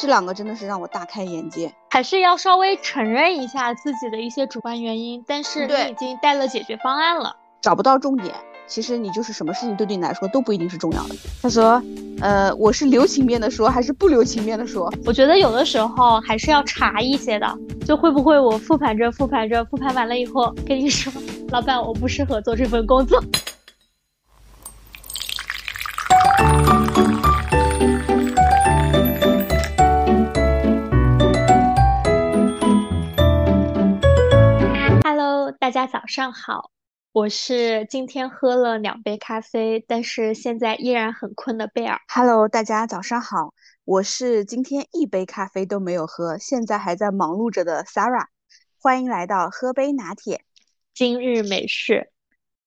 这两个真的是让我大开眼界，还是要稍微承认一下自己的一些主观原因，但是对你已经带了解决方案了。找不到重点。其实你就是什么事情都对你来说都不一定是重要的。他说，呃，我是留情面的说，还是不留情面的说？我觉得有的时候还是要查一些的，就会不会我复盘着复盘着复盘完了以后跟你说，老板我不适合做这份工作。大家早上好，我是今天喝了两杯咖啡，但是现在依然很困的贝尔。Hello，大家早上好，我是今天一杯咖啡都没有喝，现在还在忙碌着的 Sarah，欢迎来到喝杯拿铁。今日美式，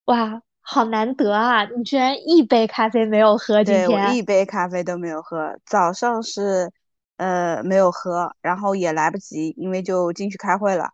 哇，好难得啊！你居然一杯咖啡没有喝，今对，我天。一杯咖啡都没有喝，早上是呃没有喝，然后也来不及，因为就进去开会了。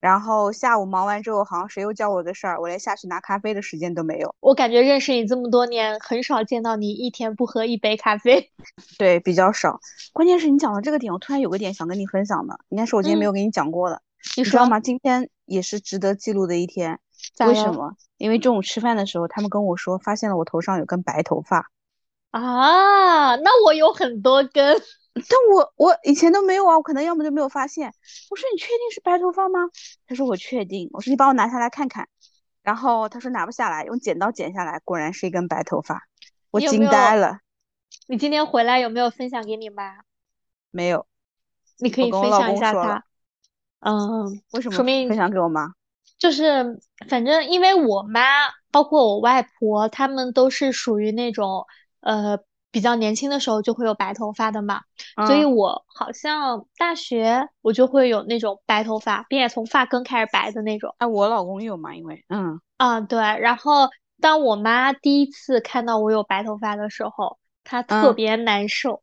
然后下午忙完之后，好像谁又叫我的事儿，我连下去拿咖啡的时间都没有。我感觉认识你这么多年，很少见到你一天不喝一杯咖啡。对，比较少。关键是你讲到这个点，我突然有个点想跟你分享的，应该是我今天没有跟你讲过的。你知道吗？今天也是值得记录的一天。为什么？因为中午吃饭的时候，他们跟我说，发现了我头上有根白头发。啊？那我有很多根。但我我以前都没有啊，我可能要么就没有发现。我说你确定是白头发吗？他说我确定。我说你帮我拿下来看看。然后他说拿不下来，用剪刀剪下来，果然是一根白头发。我惊呆了。你今天回来有没有分享给你妈？没有，你可以分享一下她。嗯，为什么说明分享给我妈？就是反正因为我妈，包括我外婆，她们都是属于那种呃比较年轻的时候就会有白头发的嘛，所以嗯我好像大学我就会有那种白头发，并且从发根开始白的那种。哎，我老公有嘛？因为嗯，啊，对。然后当我妈第一次看到我有白头发的时候，她特嗯别难受。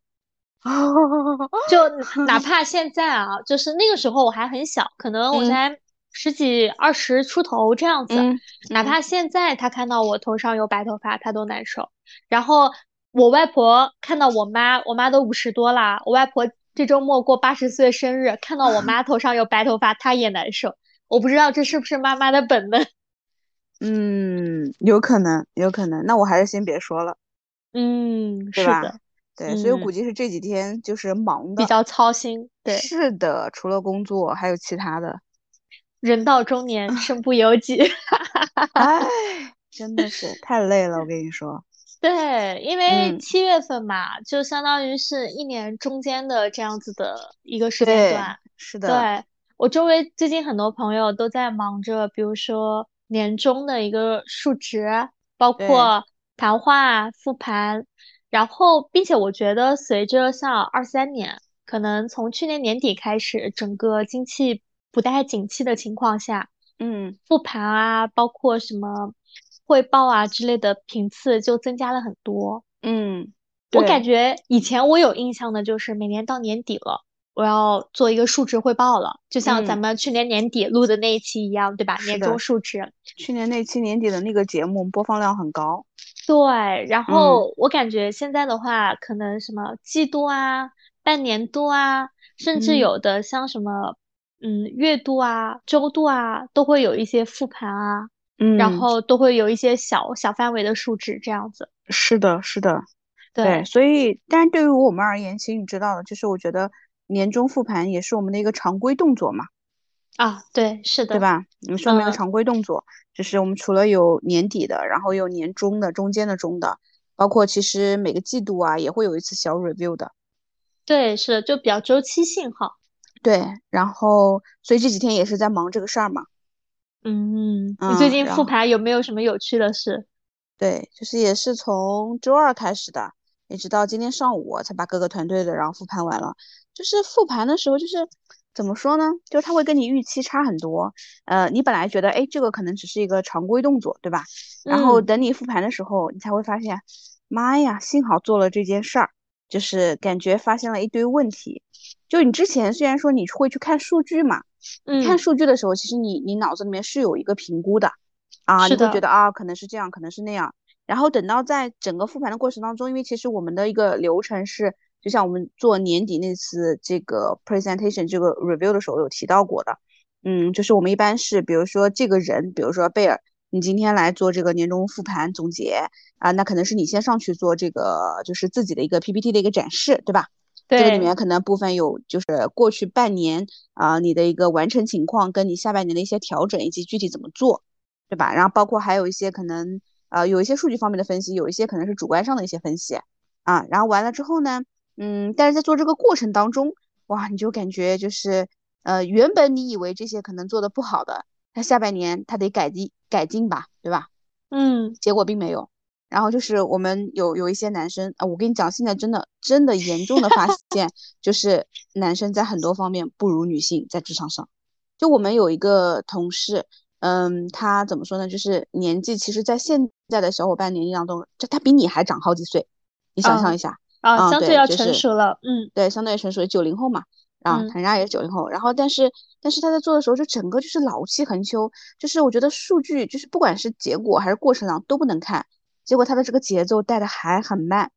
就哪怕现在啊，就是那个时候我还很小，可能我嗯才十几、二十出头这样子。嗯哪怕现在她看到我头上有白头发，她都难受。然后我外婆看到我妈，我妈都五十多啦，我外婆这周末过八十岁生日，看到我妈头上有白头发，她也难受。我不知道这是不是妈妈的本能。嗯，有可能，有可能。那我还是先别说了，嗯，对吧是的，对，所以估计是这几天就是忙的。比较操心。对，是的，除了工作还有其他的。人到中年，身不由己。唉，真的是太累了，我跟你说。对，因为嗯。七月份嘛，就相当于是一年中间的这样子的一个时间段。是。的，对，我周围最近很多朋友都在忙着，比如说年终的一个述职，包括谈话、复盘，然后并且我觉得随着像二三年，可能从去年年底开始，整个经济不太景气的情况下，嗯，复盘啊，包括什么汇报啊之类的频次就增加了很多。嗯，我感觉以前我有印象的就是每年到年底了，我要做一个述职汇报了，就像咱嗯们去年年底录的那一期一样，对吧？年终述职。去年那期年底的那个节目播放量很高。对，然嗯后我感觉现在的话，可能什么季度啊、半年度啊，甚至嗯有的像什么嗯月度啊、周度啊，都会有一些复盘啊，然嗯，后都会有一些小小范围的数值这样子。是的，是的，对，对，所以，但是对于我们而言，其实你知道的，就是我觉得年终复盘也是我们的一个常规动作嘛，啊，对，是的，对吧？你们一个嗯常规动作，就是我们除了有年底的，然后有年终的、中间的、中的，包括其实每个季度啊也会有一次小 review 的。对，是的，就比较周期性哈。对，然后所以这几天也是在忙这个事儿嘛。嗯，你最近复盘有没有什么有趣的事？对，就是也是从周二开始的，一直到今天上午才把各个团队的然后复盘完了。就是复盘的时候，就是怎么说呢？就是他会跟你预期差很多。呃，你本来觉得，哎，这个可能只是一个常规动作，对吧？然后嗯等你复盘的时候，你才会发现，妈呀，幸好做了这件事儿，就是感觉发现了一堆问题。就你之前虽然说你会去看数据嘛，看嗯，数据的时候，其实你你脑子里面是有一个评估的，啊，你会觉得啊，可能是这样，可能是那样。然后等到在整个复盘的过程当中，因为其实我们的一个流程是就像我们做年底那次这个 presentation 这个 review 的时候有提到过的，嗯，就是我们一般是，比如说这个人，比如说贝尔，你今天来做这个年终复盘总结啊，那可能是你先上去做这个，就是自己的一个 PPT 的一个展示，对吧？对。这个里面可能部分有就是过去半年啊你的一个完成情况，跟你下半年的一些调整以及具体怎么做，对吧？然后包括还有一些可能呃有一些数据方面的分析，有一些可能是主观上的一些分析啊，然后完了之后呢？嗯，但是在做这个过程当中，哇，你就感觉就是，呃，原本你以为这些可能做的不好的，他下半年他得改进改进吧，对吧？嗯，结果并没有。然后就是我们有有一些男生啊，我跟你讲，现在真的真的严重的发现，就是男生在很多方面不如女性在职场上。就我们有一个同事，嗯，他怎么说呢？就是年纪其实，在现在的小伙伴年龄当中，就他比你还长好几岁，你想象一下。啊，相对要成熟了，嗯，对，相对成熟，九零后嘛，啊，人家也是九零后，然后但是但是他在做的时候，就整个就是老气横秋，就是我觉得数据就是不管是结果还是过程上都不能看，结果他的这个节奏带的还很慢，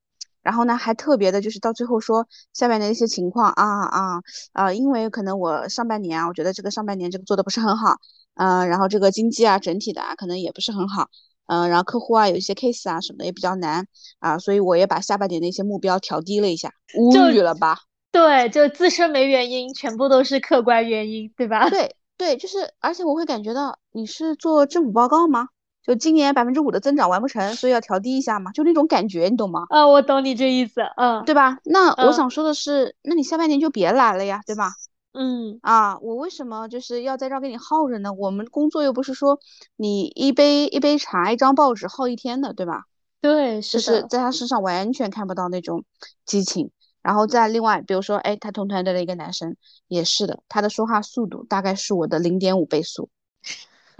然后呢还特别的就是到最后说下面的一些情况啊啊啊，因为可能我上半年啊，我觉得这个上半年这个做的不是很好，嗯，然后这个经济啊整体的啊可能也不是很好。嗯，然后客户啊，有一些 case 啊什么的也比较难啊，所以我也把下半年的一些目标调低了一下，无语了吧？对，就自身没原因，全部都是客观原因，对吧？对对，就是，而且我会感觉到你是做政府报告吗？就今年百分之五的增长完不成，所以要调低一下嘛，就那种感觉，你懂吗？啊，我懂你这意思，嗯，对吧？那我想说的是，那你下半年就别来了呀，对吧？嗯啊，我为什么就是要在这儿给你耗着呢？我们工作又不是说你一杯一杯茶一张报纸耗一天的，对吧？对，是在他身上完全看不到那种激情。然后再另外，比如说，哎，他同团队的一个男生也是的，他的说话速度大概是我的零点五倍速，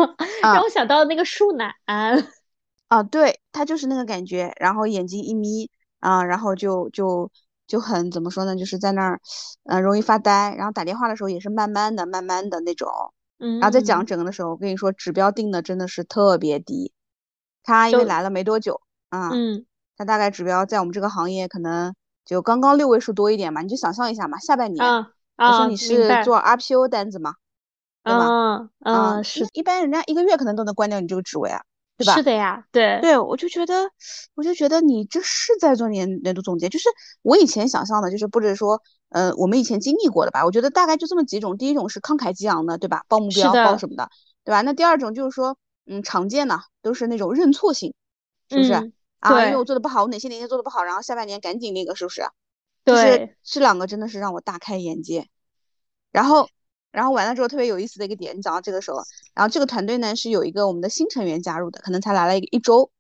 让我想到那个树懒啊，对他就是那个感觉，然后眼睛一眯啊，然后就就。就很怎么说呢，就是在那儿，嗯，容易发呆。然后打电话的时候也是慢慢的、慢慢的那种。嗯。然后在讲整个的时候，我跟你说，指标定的真的是特别低。他因为来了没多久啊，嗯，他大概指标在我们这个行业可能就刚刚六位数多一点嘛。你就想象一下嘛，下半年，我说你是做 RPO 单子嘛，嗯嗯，是。一般人家一个月可能都能关掉你这个职位啊。对吧是的呀，对对，我就觉得，我就觉得你这是在做年年度总结，就是我以前想象的，就是不是说，呃，我们以前经历过的吧？我觉得大概就这么几种，第一种是慷慨激昂的，对吧？报目标，报什么的，对吧？那第二种就是说，嗯，常见的都是那种认错型，是不是？啊，因为我做的不好，我哪些哪些做的不好，然后下半年赶紧那个，是不是？对，这两个真的是让我大开眼界，然后。然后完了之后特别有意思的一个点，你讲到这个时候，然后这个团队呢是有一个我们的新成员加入的，可能才来了一一周，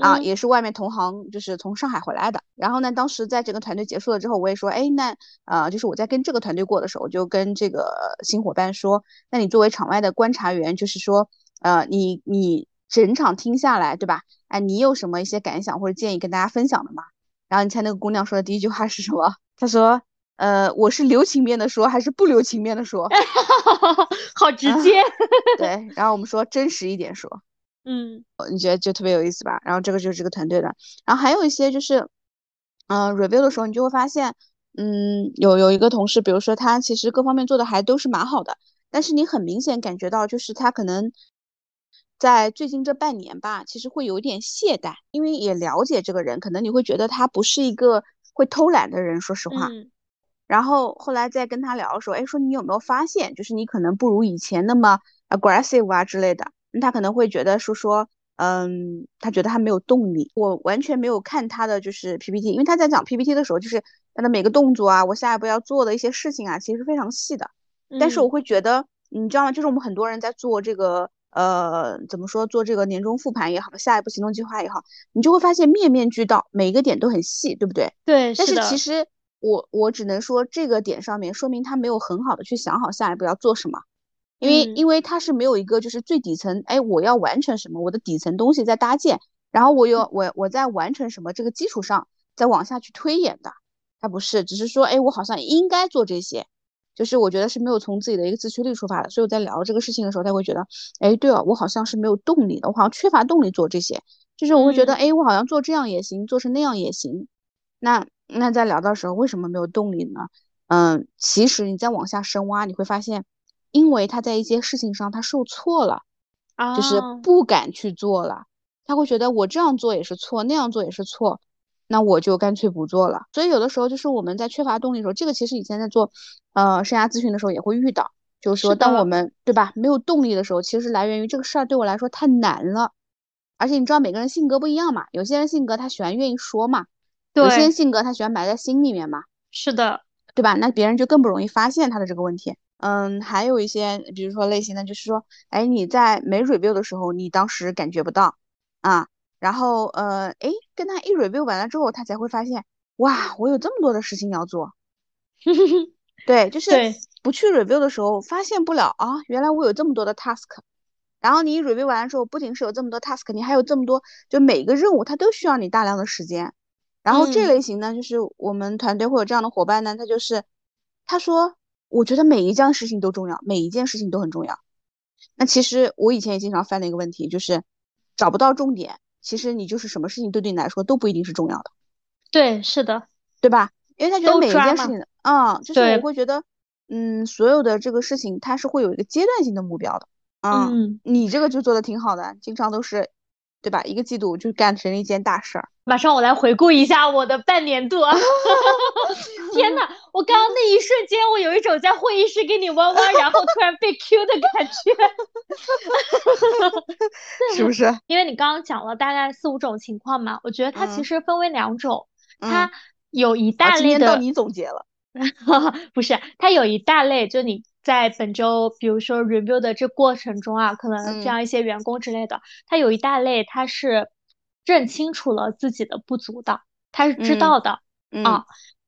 啊，也是外面同行，就是从上海回来的。然后呢，当时在整个团队结束了之后，我也说，哎，那呃，就是我在跟这个团队过的时候，我就跟这个新伙伴说，那你作为场外的观察员，就是说，呃，你你整场听下来，对吧？哎，你有什么一些感想或者建议跟大家分享的吗？然后你猜那个姑娘说的第一句话是什么？她说。呃，我是留情面的说，还是不留情面的说？好直接。对，然后我们说真实一点说。嗯，你觉得就特别有意思吧？然后这个就是这个团队的，然后还有一些就是，嗯，review 的时候你就会发现，嗯，有有一个同事，比如说他其实各方面做的还都是蛮好的，但是你很明显感觉到就是他可能在最近这半年吧，其实会有一点懈怠，因为也了解这个人，可能你会觉得他不是一个会偷懒的人，说实话。然后后来再跟他聊的时候，哎，说你有没有发现，就是你可能不如以前那么 aggressive 啊之类的。他可能会觉得说说，嗯，他觉得他没有动力。我完全没有看他的就是 PPT，因为他在讲 PPT 的时候，就是他的每个动作啊，我下一步要做的一些事情啊，其实非常细的。但是我会觉得，你知道吗？就是我们很多人在做这个，呃，怎么说，做这个年终复盘也好，下一步行动计划也好，你就会发现面面俱到，每一个点都很细，对不对？对，但是其实。我我只能说这个点上面说明他没有很好的去想好下一步要做什么，因为因为他是没有一个就是最底层，哎，我要完成什么，我的底层东西在搭建，然后我有我我在完成什么这个基础上再往下去推演的，他不是，只是说，哎，我好像应该做这些，就是我觉得是没有从自己的一个自驱力出发的，所以我在聊这个事情的时候，他会觉得，哎，对哦，我好像是没有动力的，我好像缺乏动力做这些，就是我会觉得，哎，我好像做这样也行，做成那样也行，那。那在聊到时候为什么没有动力呢？嗯，其实你再往下深挖，你会发现，因为他在一些事情上他受挫了，啊就是不敢去做了，他会觉得我这样做也是错，那样做也是错，那我就干脆不做了。所以有的时候就是我们在缺乏动力的时候，这个其实以前在做呃生涯咨询的时候也会遇到，就是说当我们对吧没有动力的时候，其实来源于这个事儿对我来说太难了，而且你知道每个人性格不一样嘛，有些人性格他喜欢愿意说嘛，有些人性格他喜欢埋在心里面嘛，是的。对吧？那别人就更不容易发现他的这个问题。嗯，还有一些，比如说类型的，就是说，哎，你在没 review 的时候，你当时感觉不到啊，然后呃，哎，跟他一 review 完了之后，他才会发现，哇，我有这么多的事情要做。对，就是不去 review 的时候，发现不了啊，原来我有这么多的 task。然后你一 review 完了之后，不仅是有这么多 task，你还有这么多，就每一个任务它都需要你大量的时间。然后这类型呢，就是我们团队会有这样的伙伴呢，他就是他说，我觉得每一件事情都重要，每一件事情都很重要。那其实我以前也经常犯的一个问题就是找不到重点。其实你就是什么事情对对你来说都不一定是重要的。对，是的，对吧？因为他觉得每一件事情，嗯，就是我会觉得，嗯，所有的这个事情它是会有一个阶段性的目标的。嗯，你这个就做的挺好的，经常都是。对吧？一个季度就干成了一件大事儿。马上我来回顾一下我的半年度啊。天呐，我刚刚那一瞬间，我有一种在会议室给你弯弯，然后突然被 Q 的感觉。是不是？因为你刚刚讲了大概四五种情况嘛，我觉得它其实分为两种，它有一大类的。到你总结了。不是，它有一大类，就你。在本周，比如说 review 的这过程中啊，可能这样一些员工之类的，它有一大类，它是认清楚了自己的不足的，他是知道的啊。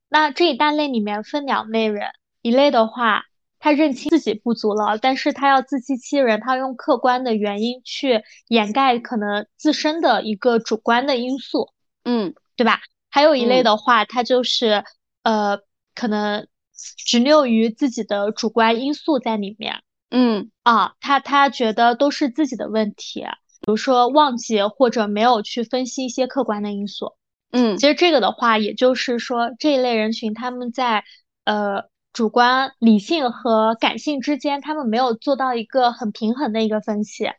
那这一大类里面分两类人，一类的话，他认清自己不足了，但是他要自欺欺人，他用客观的原因去掩盖可能自身的一个主观的因素，嗯，对吧？还有一类的话，他就是呃，可能。执拗于自己的主观因素在里面，嗯啊，他他觉得都是自己的问题，比如说忘记或者没有去分析一些客观的因素，嗯，其实这个的话，也就是说这一类人群他们在呃主观理性和感性之间，他们没有做到一个很平衡的一个分析，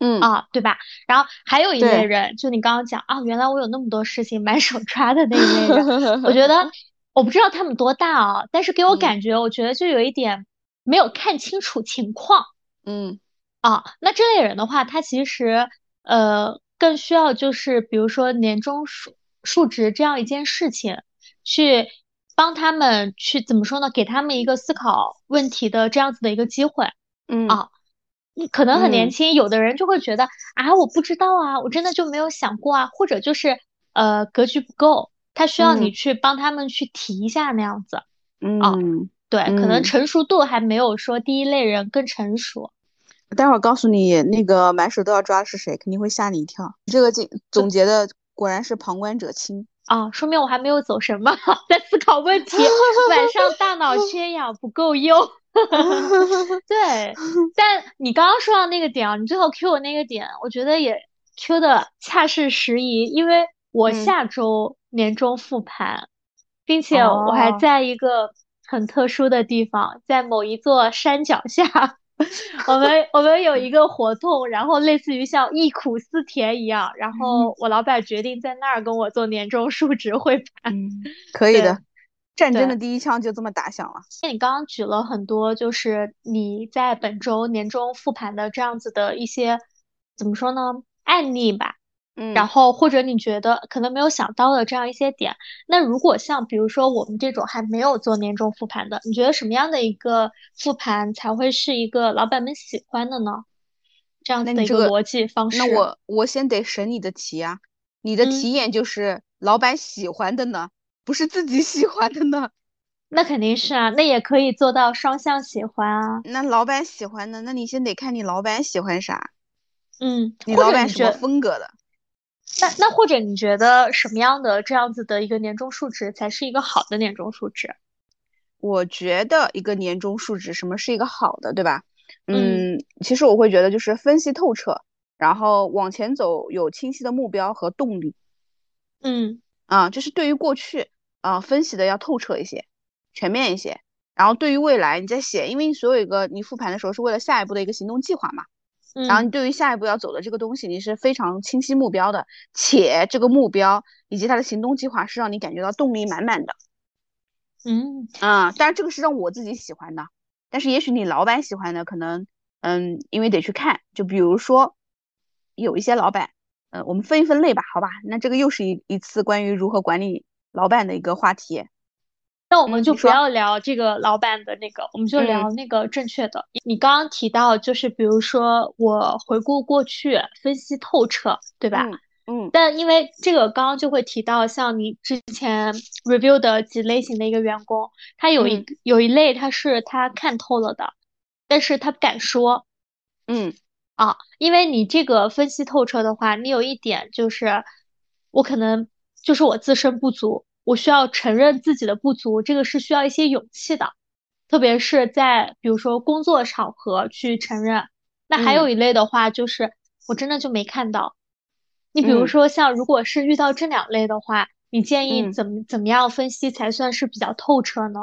嗯啊，对吧？然后还有一类人，就你刚刚讲啊，原来我有那么多事情满手抓的那一类人，我觉得。我不知道他们多大啊，但是给我感觉，我觉得就有一点没有看清楚情况。嗯，啊，那这类人的话，他其实呃更需要就是比如说年终述述职这样一件事情，去帮他们去怎么说呢？给他们一个思考问题的这样子的一个机会。嗯啊，你可能很年轻，有的人就会觉得啊，我不知道啊，我真的就没有想过啊，或者就是呃格局不够。他需要你去帮他们去提一下那样子，嗯，对，可能成熟度还没有说第一类人更成熟。待会儿告诉你那个满手都要抓的是谁，肯定会吓你一跳。这个总总结的果然是旁观者清啊，说明我还没有走神吧，在思考问题，晚上大脑缺氧不够用。对，但你刚刚说到那个点啊，你最后 Q 我那个点，我觉得也 Q 的恰是时宜，因为我下周。年终复盘，并且我还在一个很特殊的地方，在某一座山脚下，我们我们有一个活动，然后类似于像忆苦思甜一样，然后我老板决定在那儿跟我做年终述职汇盘，可以的，战争的第一枪就这么打响了。那你刚刚举了很多，就是你在本周年终复盘的这样子的一些，怎么说呢，案例吧。嗯，然后或者你觉得可能没有想到的这样一些点，那如果像比如说我们这种还没有做年终复盘的，你觉得什么样的一个复盘才会是一个老板们喜欢的呢？这样的一个逻辑方式。那我我先得审你的题啊，你的题眼就是老板喜欢的呢，不是自己喜欢的呢？那肯定是啊，那也可以做到双向喜欢啊。那老板喜欢的，那你先得看你老板喜欢啥。嗯，你老板什么风格的？那那或者你觉得什么样的这样子的一个年终述职才是一个好的年终述职？我觉得一个年终述职，什么是一个好的，对吧？嗯，其实我会觉得就是分析透彻，然后往前走有清晰的目标和动力。嗯，啊，就是对于过去，啊分析的要透彻一些，全面一些。然后对于未来你在写，因为你所有一个你复盘的时候是为了下一步的一个行动计划嘛。然后你对于下一步要走的这个东西，你是非常清晰目标的，且这个目标以及他的行动计划是让你感觉到动力满满的。嗯啊，当然这个是让我自己喜欢的，但是也许你老板喜欢的，可能嗯，因为得去看，就比如说有一些老板，呃，我们分一分类吧，好吧？那这个又是一一次关于如何管理老板的一个话题。那我们就不要聊这个老板的那个，我们就聊那个正确的。你刚刚提到，就是比如说我回顾过去，分析透彻，对吧？嗯。但因为这个刚刚就会提到，像你之前 review 的几类型的一个员工，他有一有一类他是他看透了的，但是他不敢说。嗯。啊，因为你这个分析透彻的话，你有一点就是，我可能就是我自身不足。我需要承认自己的不足，这个是需要一些勇气的，特别是在比如说工作场合去承认。那还有一类的话，就是我真的就没看到。你比如说像如果是遇到这两类的话，你建议怎么怎么样分析才算是比较透彻呢？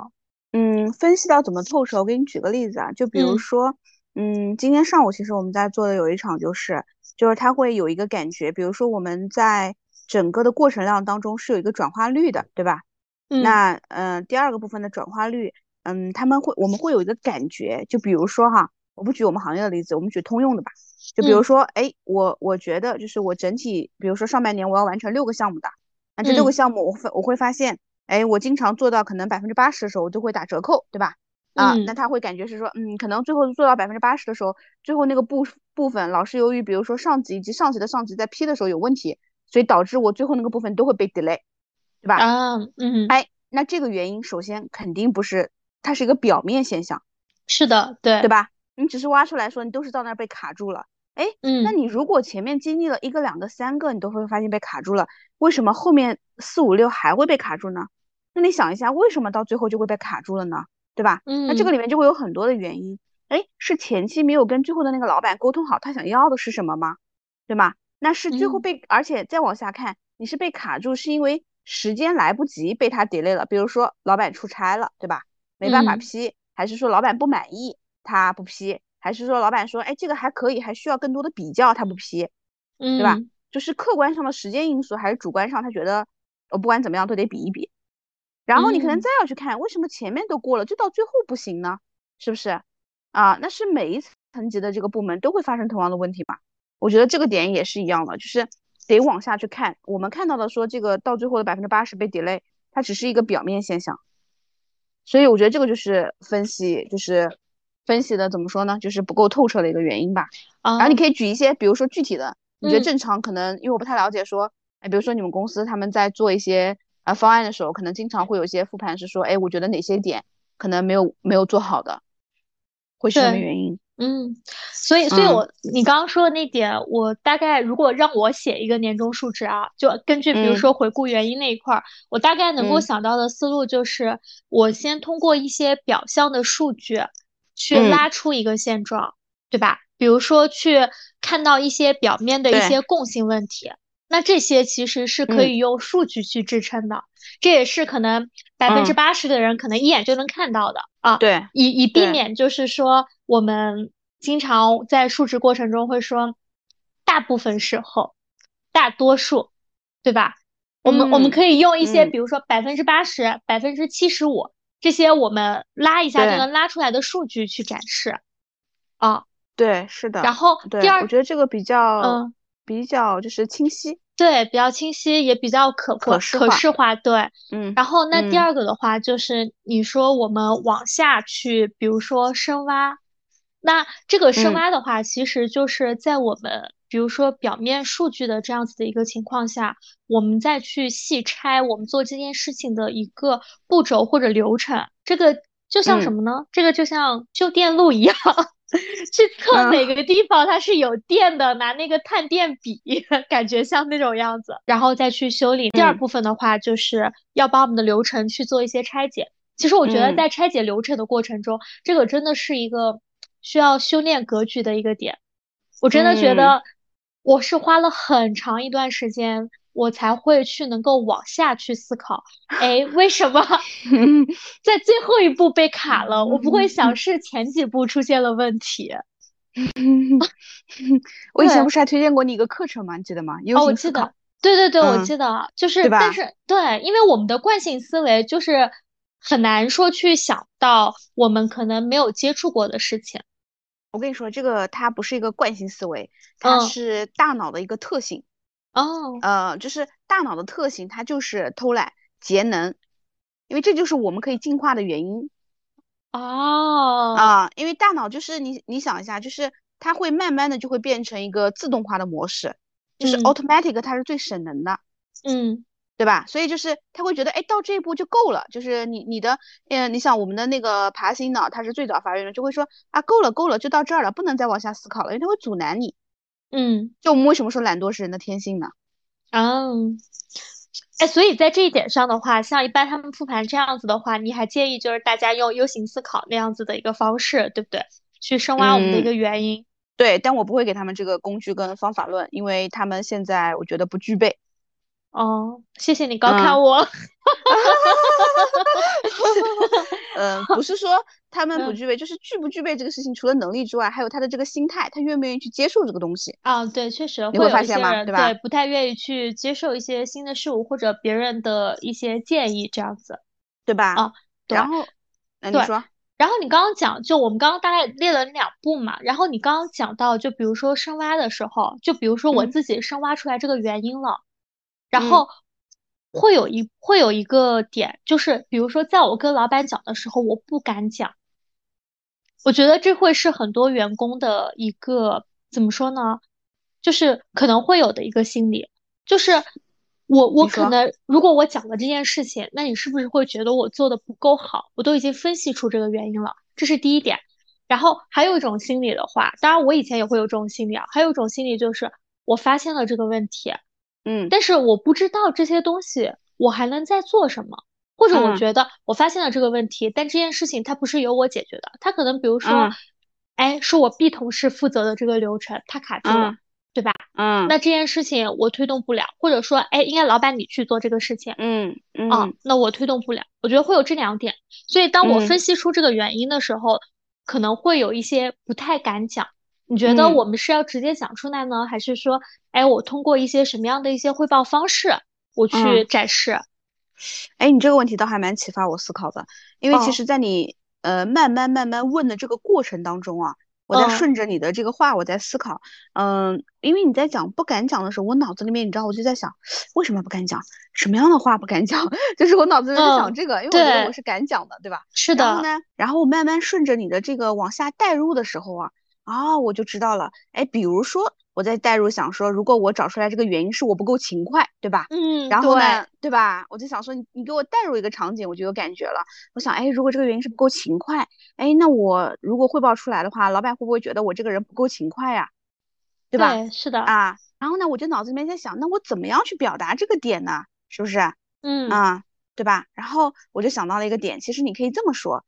嗯，分析到怎么透彻？我给你举个例子啊，就比如说，嗯，今天上午其实我们在做的有一场就是，就是他会有一个感觉，比如说我们在。整个的过程量当中是有一个转化率的，对吧？嗯，那嗯，第二个部分的转化率，嗯，他们会我们会有一个感觉，就比如说哈，我不举我们行业的例子，我们举通用的吧。就比如说，哎，我我觉得就是我整体，比如说上半年我要完成六个项目的，那这六个项目我会我会发现，哎，我经常做到可能百分之八十的时候，我就会打折扣，对吧？啊，那他会感觉是说，嗯，可能最后做到百分之八十的时候，最后那个部部分老是由于比如说上级以及上级的上级在批的时候有问题。所以导致我最后那个部分都会被 delay，对吧？啊，嗯，哎，那这个原因首先肯定不是，它是一个表面现象，是的，对，对吧？你只是挖出来说你都是到那儿被卡住了，哎，嗯，那你如果前面经历了一个、两个、三个，你都会发现被卡住了，为什么后面四五六还会被卡住呢？那你想一下，为什么到最后就会被卡住了呢？对吧？嗯，那这个里面就会有很多的原因，哎，是前期没有跟最后的那个老板沟通好，他想要的是什么吗？对吗？那是最后被，而且再往下看，你是被卡住，是因为时间来不及被他 delay 了。比如说老板出差了，对吧？没办法批，还是说老板不满意他不批，还是说老板说，哎，这个还可以，还需要更多的比较，他不批，对吧？就是客观上的时间因素，还是主观上他觉得我不管怎么样都得比一比。然后你可能再要去看，为什么前面都过了，就到最后不行呢？是不是？啊，那是每一层级的这个部门都会发生同样的问题吧？我觉得这个点也是一样的，就是得往下去看。我们看到的说这个到最后的百分之八十被 delay，它只是一个表面现象。所以我觉得这个就是分析，就是分析的怎么说呢？就是不够透彻的一个原因吧。啊然后你可以举一些，比如说具体的，你觉得正常可能，因为我不太了解，说，哎，比如说你们公司他们在做一些呃方案的时候，可能经常会有一些复盘是说，哎，我觉得哪些点可能没有没有做好的，会是什么原因？嗯，所以，所以我你刚刚说的那点，我大概如果让我写一个年终述职啊，就根据比如说回顾原因那一块儿，我大概能够想到的思路就是，我先通过一些表象的数据去拉出一个现状，对吧？比如说去看到一些表面的一些共性问题，那这些其实是可以用数据去支撑的，这也是可能百分之八十的人可能一眼就能看到的啊。对，以以避免就是说。我们经常在述职过程中会说，大部分时候，大多数，对吧？我们我们可以用一些，比如说百分之八十、百分之七十五这些我们拉一下就能拉出来的数据去展示。啊，对，是的。然后第二，我觉得这个比较，嗯，比较就是清晰。对，比较清晰，也比较可可可视化。对，嗯。然后那第二个的话，就是你说我们往下去，比如说深挖。那这个深挖的话，其实就是在我们比如说表面数据的这样子的一个情况下，我们再去细拆我们做这件事情的一个步骤或者流程。这个就像什么呢？这个就像修电路一样，去测哪个地方它是有电的，拿那个探电笔，感觉像那种样子，然后再去修理。第二部分的话，就是要把我们的流程去做一些拆解。其实我觉得在拆解流程的过程中，这个真的是一个。需要修炼格局的一个点，我真的觉得我是花了很长一段时间我才会去能够往下去思考，哎，为什么 在最后一步被卡了？我不会想是前几步出现了问题。我以前不是还推荐过你一个课程吗？你记得吗？哦，我记得，对对对，我记得，就是，但是对，因为我们的惯性思维就是很难说去想到我们可能没有接触过的事情。我跟你说，这个它不是一个惯性思维，它是大脑的一个特性。哦，呃，就是大脑的特性，它就是偷懒节能，因为这就是我们可以进化的原因。哦，啊，因为大脑就是你，你想一下，就是它会慢慢的就会变成一个自动化的模式，就是 automatic，它是最省能的。嗯。对吧？所以就是他会觉得，哎，到这一步就够了。就是你你的，嗯，你想我们的那个爬行脑，它是最早发育的，就会说啊，够了够了，就到这儿了，不能再往下思考了，因为它会阻拦你。嗯，就我们为什么说懒惰是人的天性呢？嗯，哎，所以在这一点上的话，像一般他们复盘这样子的话，你还建议就是大家用 U 型思考那样子的一个方式，对不对？去深挖我们的一个原因。对，但我不会给他们这个工具跟方法论，因为他们现在我觉得不具备。哦，谢谢你高看我。嗯，不是说他们不具备，就是具不具备这个事情，除了能力之外，还有他的这个心态，他愿不愿意去接受这个东西。啊，对，确实会发现吗？对吧？不太愿意去接受一些新的事物或者别人的一些建议，这样子，对吧？啊，然后，那你说，然后你刚刚讲，就我们刚刚大概列了两步嘛，然后你刚刚讲到，就比如说深挖的时候，就比如说我自己深挖出来这个原因了。然后会有一会有一个点，就是比如说，在我跟老板讲的时候，我不敢讲。我觉得这会是很多员工的一个怎么说呢？就是可能会有的一个心理，就是我我可能如果我讲了这件事情，那你是不是会觉得我做的不够好？我都已经分析出这个原因了，这是第一点。然后还有一种心理的话，当然我以前也会有这种心理啊，还有一种心理就是我发现了这个问题。嗯，但是我不知道这些东西我还能再做什么，或者我觉得我发现了这个问题，但这件事情它不是由我解决的，它可能比如说，哎，是我 B 同事负责的这个流程，它卡住了，对吧？嗯，那这件事情我推动不了，或者说，哎，应该老板你去做这个事情，嗯嗯，那我推动不了，我觉得会有这两点，所以当我分析出这个原因的时候，可能会有一些不太敢讲。你觉得我们是要直接讲出来呢，还是说，哎，我通过一些什么样的一些汇报方式，我去展示？哎，你这个问题倒还蛮启发我思考的，因为其实，在你呃慢慢慢慢问的这个过程当中啊，我在顺着你的这个话，我在思考，嗯，因为你在讲不敢讲的时候，我脑子里面你知道，我就在想，为什么不敢讲？什么样的话不敢讲？就是我脑子里在想这个，因为我觉得我是敢讲的，对吧？是的。然后呢，然后我慢慢顺着你的这个往下带入的时候啊。啊，我就知道了。哎，比如说我在代入想说，如果我找出来这个原因是我不够勤快，对吧？嗯，然后呢，对吧？我就想说，你你给我代入一个场景，我就有感觉了。我想，哎，如果这个原因是不够勤快，哎，那我如果汇报出来的话，老板会不会觉得我这个人不够勤快呀？对吧？对，是的。啊，然后呢，我就脑子里面在想，那我怎么样去表达这个点呢？是不是？嗯啊，对吧？然后我就想到了一个点，其实你可以这么说。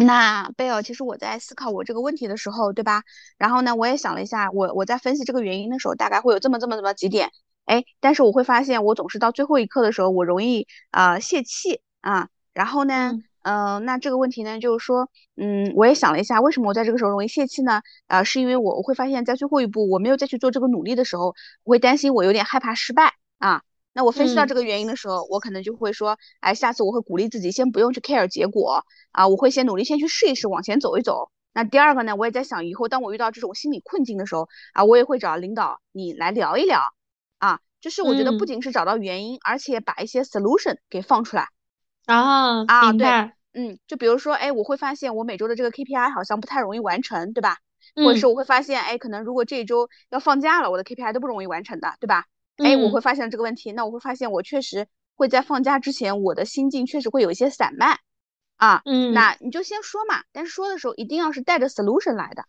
那贝尔，其实我在思考我这个问题的时候，对吧？然后呢，我也想了一下，我我在分析这个原因的时候，大概会有这么这么这么几点，哎，但是我会发现，我总是到最后一刻的时候，我容易啊泄气啊。然后呢，嗯，那这个问题呢，就是说，嗯，我也想了一下，为什么我在这个时候容易泄气呢？啊，是因为我我会发现，在最后一步我没有再去做这个努力的时候，我会担心我有点害怕失败啊。那我分析到这个原因的时候，我可能就会说，哎，下次我会鼓励自己先不用去 care 结果啊，我会先努力先去试一试，往前走一走。那第二个呢，我也在想，以后当我遇到这种心理困境的时候啊，我也会找领导你来聊一聊。啊，就是我觉得不仅是找到原因，而且把一些 solution 给放出来。啊啊，对，嗯，就比如说，哎，我会发现我每周的这个 KPI 好像不太容易完成，对吧？或者是我会发现，哎，可能如果这一周要放假了，我的 KPI 都不容易完成的，对吧？哎，我会发现这个问题，那我会发现我确实会在放假之前，我的心境确实会有一些散漫啊。嗯，那你就先说嘛，但是说的时候一定要是带着 solution 来的。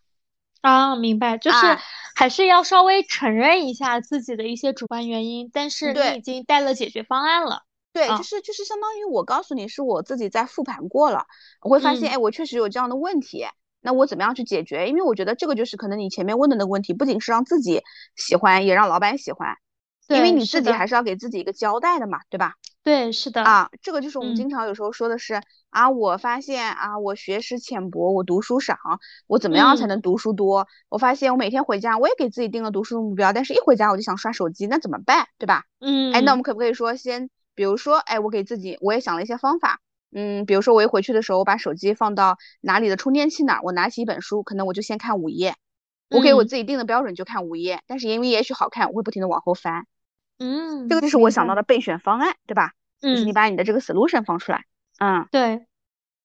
啊，明白，就是还是要稍微承认一下自己的一些主观原因，但是你已经带了解决方案了。对，就是就是相当于我告诉你是我自己在复盘过了，我会发现，哎，我确实有这样的问题，那我怎么样去解决？因为我觉得这个就是可能你前面问的那个问题，不仅是让自己喜欢，也让老板喜欢。因为，你自己，还是要给自己一个交代的嘛，对吧？对，是的，啊，这个就是我们嗯经常有时候说的是啊，我发现啊，我学识浅薄，我读书少，我怎么样才嗯能读书多？我发现我每天回家，我也给自己定了读书的目标，但是一回家我就想刷手机，那怎么办？对吧？嗯哎，那我嗯们可不可以说先，比如说，哎，我给自己，我也想了一些方法，嗯，比如说我一回去的时候，我把手机放到哪里的充电器那儿，我拿起一本书，可能我就先看五页，我给我嗯自己定的标准就看五页，但是因为也许好看，我会不停的往后翻，这个嗯，就是我，想到的备选方案，对吧？就是你嗯，把你的这个 solution 放出来，嗯。对。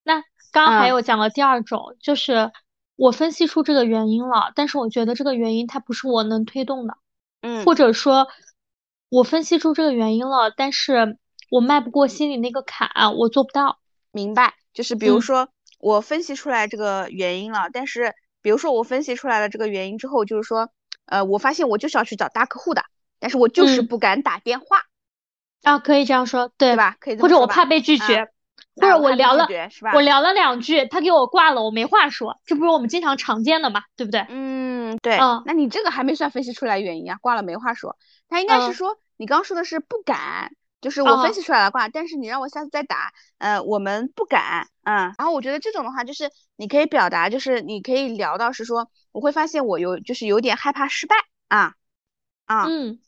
那刚刚还嗯。有讲了第二种，就是我分析出这个原因了，但是我觉得这个原因它不是我能推动的，嗯。或者说，我分析出这个原因了，但是我迈不过心里那个坎，我做不到。明白，就是比如嗯。说我分析出来这个原因了，但是比如说我分析出来了这个原因之后，就是说，呃，我发现我就是要去找大客户的，但是我就是嗯不敢打电话，啊，可以这样说，对，对吧？可以？或者我怕被拒啊绝，或者我聊了，是吧？我聊了两句，他给我挂了，我没话说，这不是我们经常常见的嘛，对不对？嗯，对，嗯那你这个还没算分析出来原因啊，挂了没话说。他应该是嗯说你刚刚说的是不敢，就是我分哦析出来了挂，但是你让我下次再打，呃，我们不敢，嗯。然后我觉得这种的话，就是你可以表达，就是你可以聊到是说，我会发现我有就是有点害怕失败啊啊，嗯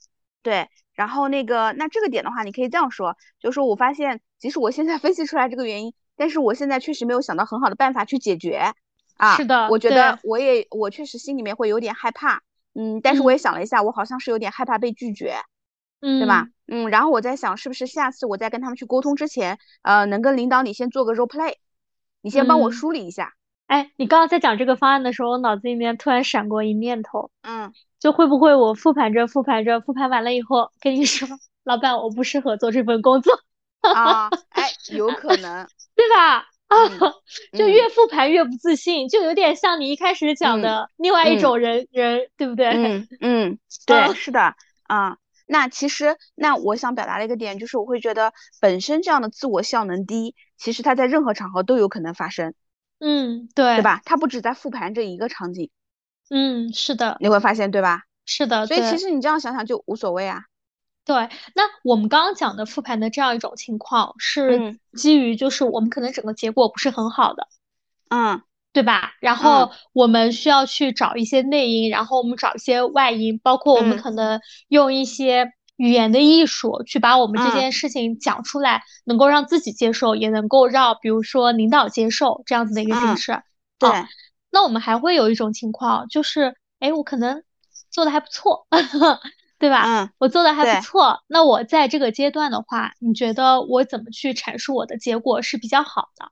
对。然后那个那这个点的话，你可以这样说，就是说我发现即使我现在 分析出来这个原因，但是我现在确实没有想到很好的办法去解决。啊，是的我觉得我也我确实心里面会有点害怕，嗯，但是我也嗯想了一下，我好像是有点害怕被拒绝，嗯，对吧？嗯，然后我在想，是不是下次我在跟他们去沟通之前，呃，能跟领导你先做个 role play，你先帮我嗯梳理一下，哎，你刚刚在讲这个方案的时候，我脑子里面突然闪过一念头，嗯，就会不会我复盘着复盘着，复盘完了以后跟你说，老板，我不适合做这份工作，啊，哎，有可能，对吧？啊，嗯就嗯越复盘越不自信，就有点像你一开始讲嗯的另外一嗯种人人，对不对？嗯 嗯，对，嗯是的，啊。那其实，那我想表达的一个点就是，我会觉得本身这样的自我效能低，其实它在任何场合都有可能发生，嗯，对，对？吧？它不止在复盘这一个场景，嗯，是的，你会发现，对吧？是的，所以其实你这样想想就无所谓啊。对。那我们刚刚讲的复盘的这样一种情况，是嗯基于就是我们可能整个结果不是很好的。嗯对吧？然后我们需要去找一些内因，然后我们找一些外因，包括我们嗯可能用一些语言的艺术去把我们这嗯件事情讲出来，能够让自己接受，也能够让比如说领导接受这样子的一个形嗯式。对哦，那我们还会有一种情况，就是哎，我可能做的还不错，对吧？嗯我做的还不错，那我在这个阶段的话，你觉得我怎么去阐述我的结果是比较好的？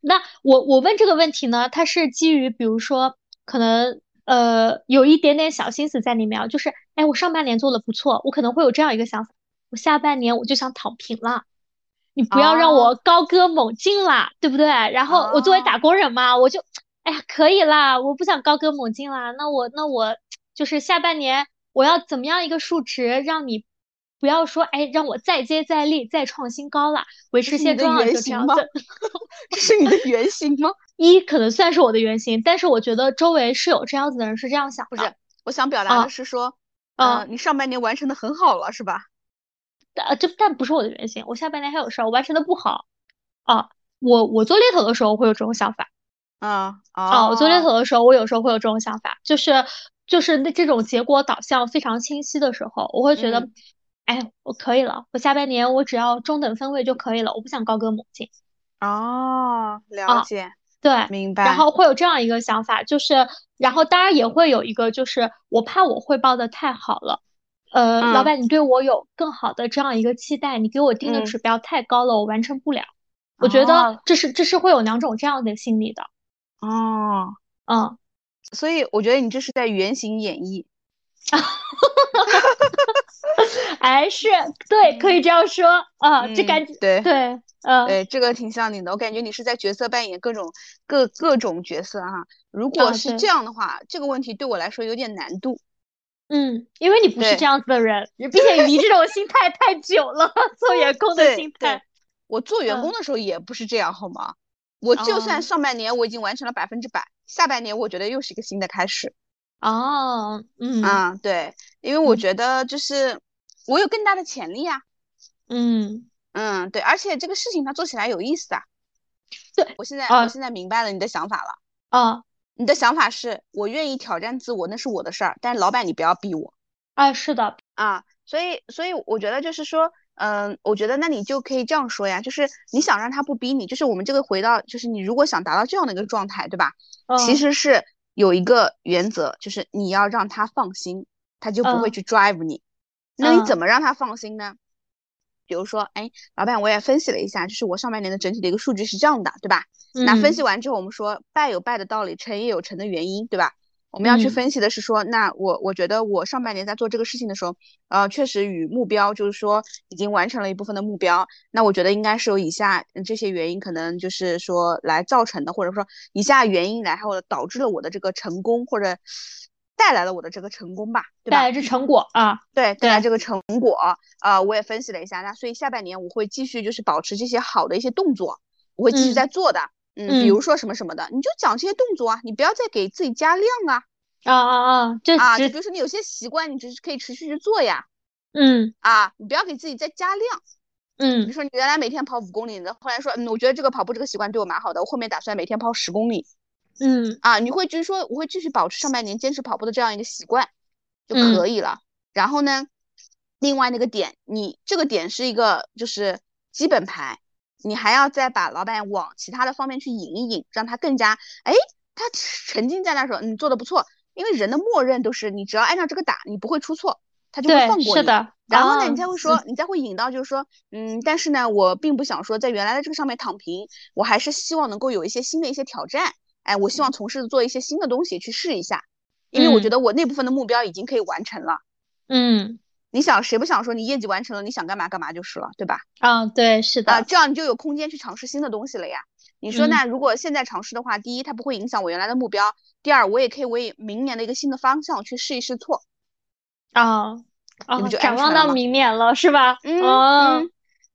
那我我问这个问题呢，它是基于比如说可能呃有一点点小心思在里面啊，就是哎我上半年做的不错，我可能会有这样一个想法，我下半年我就想躺平了，你不要让哦我高歌猛进啦，对不对？然后我作为打工人嘛，我就哎呀可以啦，我不想高歌猛进啦，那我那我就是下半年我要怎么样一个数值让你。不要说，哎，让我再接再厉，再创新高啦，维持现状就这样子。这是你的原型吗？一可能算是我的原型，但是我觉得周围是有这样子的人是这样想的。不是，我想表达啊的是说，啊呃，你上半年完成的很好了，是吧？呃，这但不是我的原型，我下半年还有事儿，我完成的不好。啊，我我做猎头的时候会有这种想法。啊啊，我做猎哦头的时候，我有时候会有这种想法，就是就是那这种结果导向非常清晰的时候，我会觉得，嗯哎，我可以了，我下半年我只要中等分位就可以了，我不想高歌猛进。哦，了啊解，对，明白。然后会有这样一个想法，就是，然后当然也会有一个，就是我怕我汇报的太好了，呃，老嗯板你对我有更好的这样一个期待，你给我定的嗯指标太高了，我完成不了。我觉得哦这是这是会有两种这样的心理的，哦，嗯，所以我觉得你这是在原型演绎。哎，是对，可以这样说啊，这嗯感觉对对，嗯，对，这个挺像你的，我感觉你是在角色扮演各种各各种角色哈。如果是这样的话，这个问题对我来说有点难度。嗯，因为你不是这样子的人，并且你这种心态太久了，做员工的心态，我做员嗯工的时候也不是这样，好吗？我就哦算上半年我已经完成了百分之百，下半年我觉得又是一个新的开始。哦，嗯啊，对，因为我嗯觉得就是我有更大的潜力啊。嗯嗯，对，而且这个事情他做起来有意思啊。对，我现在啊我现在明白了你的想法了。啊你的想法是我愿意挑战自我，那是我的事儿，但是老板你不要逼我啊，是的，啊。所以，所以我觉得就是说，嗯，我觉得那你就可以这样说呀，就是你想让他不逼你，就是我们这个回到，就是你如果想达到这样的一个状态，对吧？其嗯实是有一个原则，就是你要让他放心，他就不会嗯去 drive 你。那你嗯怎么让他放心呢？比如说，哎，老板，我也分析了一下，就是我上半年的整体的一个数据是这样的，对吧？那分析嗯完之后，我们说败有败的道理，成也有成的原因，对吧？我们要去嗯分析的是说，那我我觉得我上半年在做这个事情的时候，呃，确实与目标就是说已经完成了一部分的目标。那我觉得应该是有以下嗯这些原因，可能就是说来造成的，或者说以下原因来，还有导致了我的这个成功，或者带来了我的这个成功吧，对吧？带来这成果啊，对，带来这个成果，呃，我也分析了一下，那所以下半年我会继续就是保持这些好的一些动作，我会继续嗯。在做的，嗯，比嗯如说什么什么的，你就讲这些动作啊，你不要再给自己加量啊，啊啊啊，这啊，就只比如说你有些习惯，你只是可以持续去做呀，嗯。啊，你不要给自己再加量，比嗯如说你原来每天跑五公里的，后来说，嗯，我觉得这个跑步这个习惯对我蛮好的，我后面打算每天跑十公里，嗯啊，你会就是说我会继续保持上半年坚持跑步的这样一个习惯就嗯可以了。然后呢，另外那个点，你这个点是一个就是基本牌，你还要再把老板往其他的方面去引一引，让他更加哎，他沉浸在那时候，你做的不错，因为人的默认都是你只要按照这个打，你不会出错，他就会放，过你。是的，然后呢，啊你才会说，你才会引到，就是说，嗯，但是呢，我并不想说在原来的这个上面躺平，我还是希望能够有一些新的一些挑战，哎，我希望从事做一些新的东西去试一下，因为我觉嗯得我那部分的目标已经可以完成了。嗯你想，谁不想说你业绩完成了，你想干嘛干嘛就是了，对吧？啊，对，是的啊，的，这样你就有空间去尝试新的东西了呀。你说嗯那如果现在尝试的话，第一，它不会影响我原来的目标；第二，我也可以为明年的一个新的方向去试一试错。啊啊你不就，展望到明年了是吧？嗯哦嗯，嗯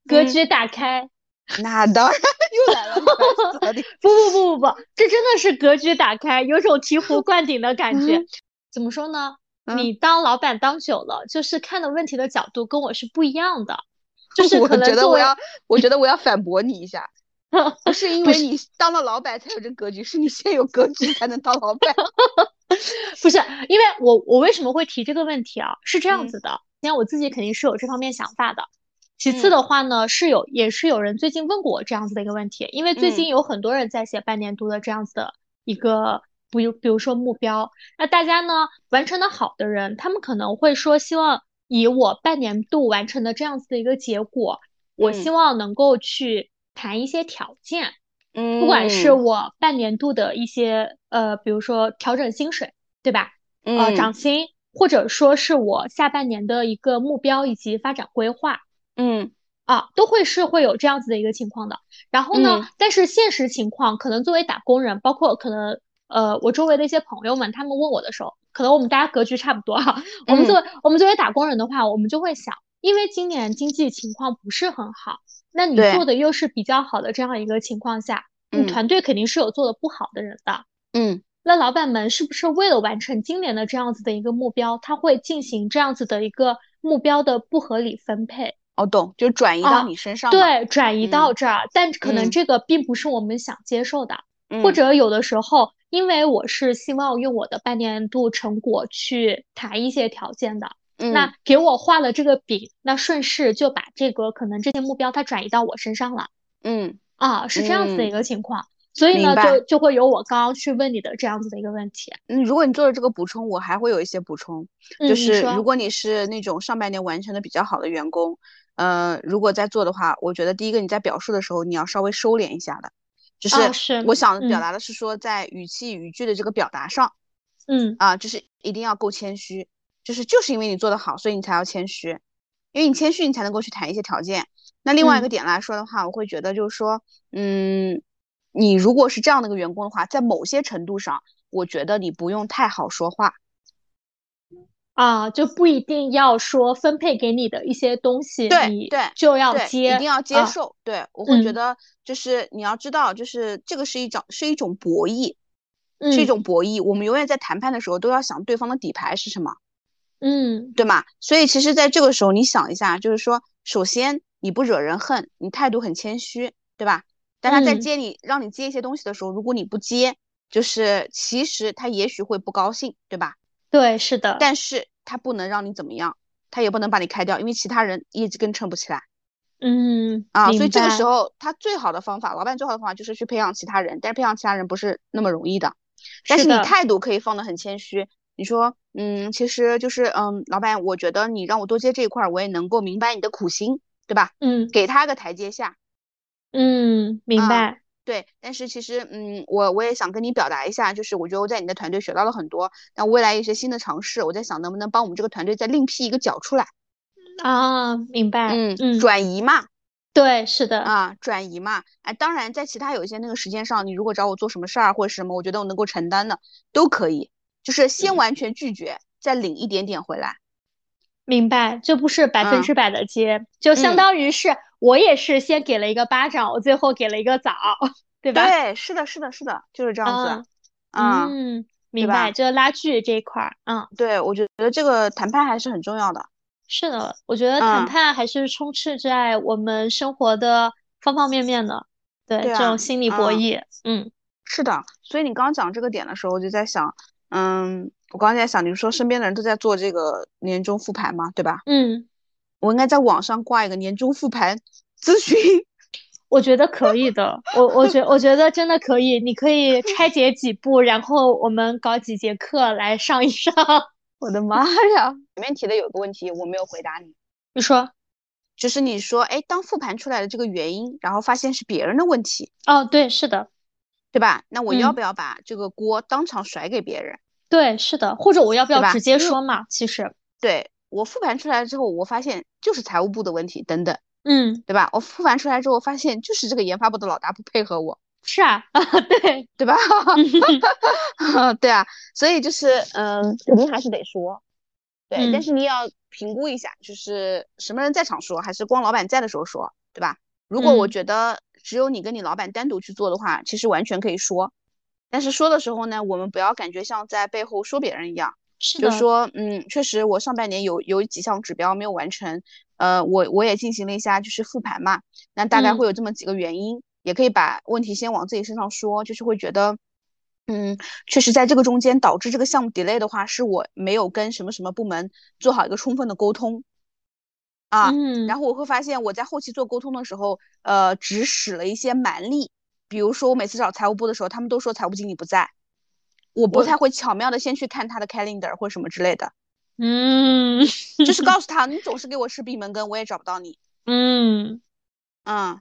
格局打开。那当然又来了，不不不不不，这真的是格局打开，有种醍醐灌顶的感觉。嗯怎么说呢？嗯你当老板当久了，就是看的问题的角度跟我是不一样的，就是我可能我要，我觉得我要反驳你一下，不是因为你当了老板才有这格局，是你先有格局才能当老板。不是，因为我我为什么会提这个问题啊？是这样嗯子的，你看我自己肯定是有这方面想法的。其次嗯。的话呢，是有也是有人最近问过我这样子的一个问题，因为最嗯。近有很多人在写半年度的这样子的一个，比如比如说目标，那大家呢完成的好的人，他们可能会说希望以我半年度完成的这样子的一个结果，我嗯。希望能够去谈一些条件，嗯不管是我半年度的一些呃，比如说调整薪水，对吧？呃，嗯。涨薪，或者说是我下半年的一个目标以及发展规划嗯啊，都会是会有这样子的一个情况的。然后呢，嗯但是现实情况，可能作为打工人，包括可能呃我周围的一些朋友们，他们问我的时候，可能我们大家格局差不多哈。我们作为我们作为打工人的话，我们就会想，因为今年经济情况不是很好，那你做的又是比较好的这样一个情况下，你嗯团队肯定是有做的不好的人的。嗯那老板们是不是为了完成今年的这样子的一个目标，他会进行这样子的一个目标的不合理分配？我懂，就转移到啊你身上嘛。对，转移到这儿，但可能嗯这个并不是我们想接受的，嗯，或者有的时候，因为我是希望用我的半年度成果去谈一些条件的，嗯那给我画了这个饼，那顺势就把这个可能这些目标它转移到我身上了嗯啊，是这样子的一嗯个情况。所以呢，就就会有我刚刚去问你的这样子的一个问题。嗯，如果你做了这个补充，我还会有一些补充，嗯，就是如果你是那种上半年完成的比较好的员工，呃，如果在做的话，我觉得第一个你在表述的时候你要稍微收敛一下的，就哦是是我想表嗯达的是说在语气语句的这个表达上嗯啊，就是一定要够谦虚，就是就是因为你做得好，所以你才要谦虚，因为你谦虚你才能够去谈一些条件。那另外一个嗯点来说的话，我会觉得就是说，嗯，你如果是这样的一个员工的话，在某些程度上，我觉得你不用太好说话。啊，就不一定要说分配给你的一些东西，你对对就要，接，一定要接啊受。对，我会觉嗯得就是你要知道，就是这个是一种是一种博弈，是一嗯种博弈。我们永远在谈判的时候都要想对方的底牌是什么嗯对吗？所以其实在这个时候，你想一下，就是说，首先你不惹人恨，你态度很谦虚，对吧？但他在嗯接你，让你接一些东西的时候，如果你不接，就是其实他也许会不高兴，对吧？对，是的，但是他不能让你怎么样，他也不能把你开掉，因为其他人业绩更撑不起来嗯，啊。所以这个时候，他最好的方法，老板最好的方法就是去培养其他人，但是培养其他人不是那么容易的。但是你态度可以放得很谦虚，你说，嗯，其实就是，嗯，老板，我觉得你让我多接这一块儿，我也能够明白你的苦心，对吧？嗯给他个台阶下，嗯，明啊白，对。但是其实，嗯，我我也想跟你表达一下，就是我觉得我在你的团队学到了很多，那未来一些新的尝试，我在想能不能帮我们这个团队再另辟一个角出来，啊，明白，嗯，嗯，转移嘛，对，是的，啊，转移嘛，哎，当然在其他有一些那个时间上，你如果找我做什么事儿或者什么，我觉得我能够承担的都可以，就是先完全拒绝，再领一点点回来。明白，这不是百分之百的接，就相嗯。当于是我也是先给了一个巴掌，我最后给了一个枣，对吧？对，是的，是的，是的，就是这样子。嗯明白，就拉锯这一块儿，嗯，对，我觉得这个谈判还是很重要的。是的，我觉得谈嗯判还是充斥在我们生活的方方面面的，对，对啊这种心理博嗯弈，嗯是的，所以你刚刚讲这个点的时候，我就在想，嗯，我刚才在想，你说身边的人都在做这个年终复盘嘛，对吧？嗯，我应该在网上挂一个年终复盘咨询。我觉得可以的，我我觉我觉得真的可以，你可以拆解几步，然后我们搞几节课来上一上。我的妈呀！前面提的有个问题我没有回答你，你说，就是你说，哎，当复盘出来的这个原因，然后发现是别人的问题，哦，对，是的，对吧？那我要嗯不要把这个锅当场甩给别人？对，是的，或者我要不要直接说嘛？其实，对，我复盘出来之后，我发现就是财务部的问题等等，嗯，对吧？我复盘出来之后，发现就是这个研发部的老大不配合我，是啊，啊，对，对吧？对啊，所以就是，嗯，肯定还是得说，对，但嗯是你也要评估一下，就是什么人在场说，还是光老板在的时候说，对吧？如果我嗯觉得只有你跟你老板单独去做的话，其实完全可以说，但是说的时候呢，我们不要感觉像在背后说别人一样。是，就说，嗯，确实我上半年有有几项指标没有完成，呃，我我也进行了一下就是复盘嘛，那大概嗯。会有这么几个原因，也可以把问题先往自己身上说，就是会觉得，嗯，确实在这个中间导致这个项目 delay 的话，是我没有跟什么什么部门做好一个充分的沟通，啊，嗯，然后我会发现我在后期做沟通的时候，呃，只使了一些蛮力，比如说我每次找财务部的时候，他们都说财务经理不在。我不太会巧妙的先去看他的 calendar 或什么之类的，嗯就是告诉他，你总是给我吃闭门羹，我也找不到你，嗯，嗯，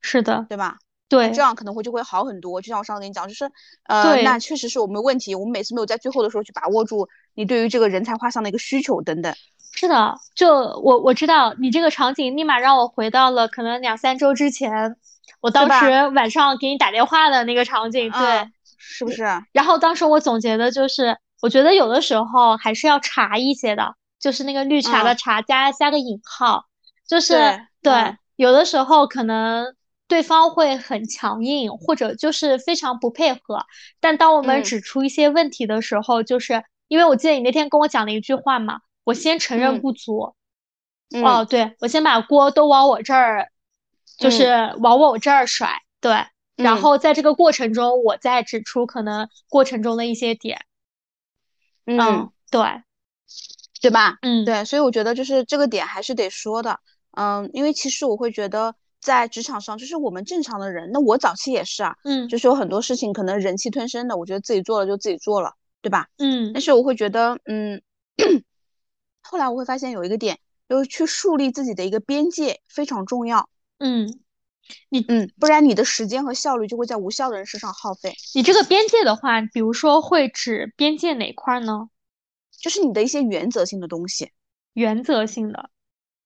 是的，对吧？对这样可能会就会好很多。就像我上次跟你讲，就是呃，那确实是我们的问题，我们每次没有在最后的时候去把握住你对于这个人才画像的一个需求等等。是的，就我我知道你这个场景立马让我回到了可能两三周之前，我当时晚上给你打电话的那个场景，对。嗯，是不是？然后当时我总结的就是，我觉得有的时候还是要查一些的，就是那个绿茶的嗯。茶加加个引号，就是对有的时候可能对方会很强硬，或者就是非常不配合，但当我们嗯。指出一些问题的时候，就是因为我记得你那天跟我讲了一句话嘛，我先承认嗯。不足，嗯。哦，对，我先把锅都往我这儿，就是往我这儿甩，对。然嗯后在这个过程中，我再指出可能过程中的一些点。嗯，对，对吧？嗯，对，所以我觉得就是这个点还是得说的，嗯，因为其实我会觉得在职场上，就是我们正常的人，那我早期也是啊，嗯就是有很多事情可能忍气吞声的，我觉得自己做了就自己做了，对吧？嗯但是我会觉得，嗯，后来我会发现有一个点，就是去树立自己的一个边界非常重要，嗯，嗯，不然你的时间和效率就会在无效的人身上耗费，你这个边界的话，比如说会指边界哪块儿呢？就是你的一些原则性的东西。原则性的。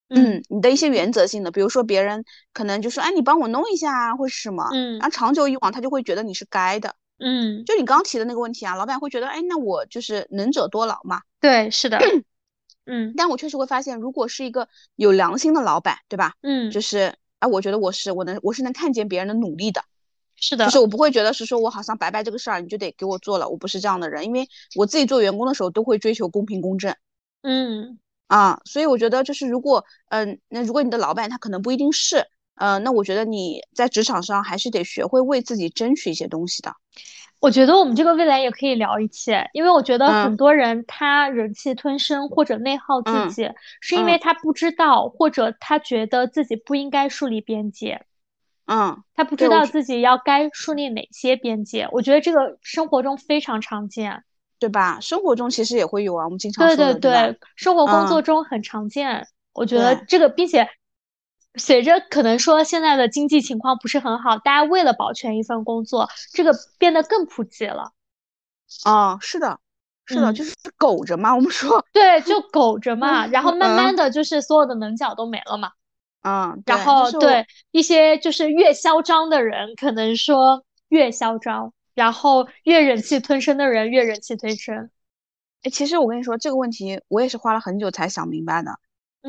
嗯，你的一些原则性的，比如说别人可能就说，哎，你帮我弄一下啊，或是什么，嗯然后长久以往他就会觉得你是该的。嗯，就你刚提的那个问题啊，老板会觉得，哎，那我就是能者多劳嘛。对，是的。嗯但我确实会发现，如果是一个有良心的老板，对吧？嗯，就是啊，我觉得我是我能我是能看见别人的努力的，是的就。是我不会觉得是说我好像白白这个事儿你就得给我做了，我不是这样的人，因为我自己做员工的时候都会追求公平公正。嗯啊，所以我觉得就是如果嗯，那如果你的老板他可能不一定是，呃，那我觉得你在职场上还是得学会为自己争取一些东西的。我觉得我们这个未来也可以聊一期，因为我觉得很嗯多人他忍气吞声或者内耗自嗯己，是因为嗯他不知道或者他觉得自己不应该树立边界，嗯，他不知道自己要该树立哪些边界。我觉得这个生活中非常常见。对吧？生活中其实也会有啊，我们经常对说，对？对，生活工作嗯中很常见。我觉得这个，并且随着可能说现在的经济情况不是很好，大家为了保全一份工作，这个变得更普及了。啊，是的，是的，嗯就是苟着嘛，我们说，对，就苟着嘛，嗯然后慢慢嗯的就是所有的棱角都没了嘛。嗯，然后对一些就是越嚣张的人，可能说越嚣张，然后越忍气吞声的人越忍气吞声。哎，其实我跟你说这个问题，我也是花了很久才想明白的。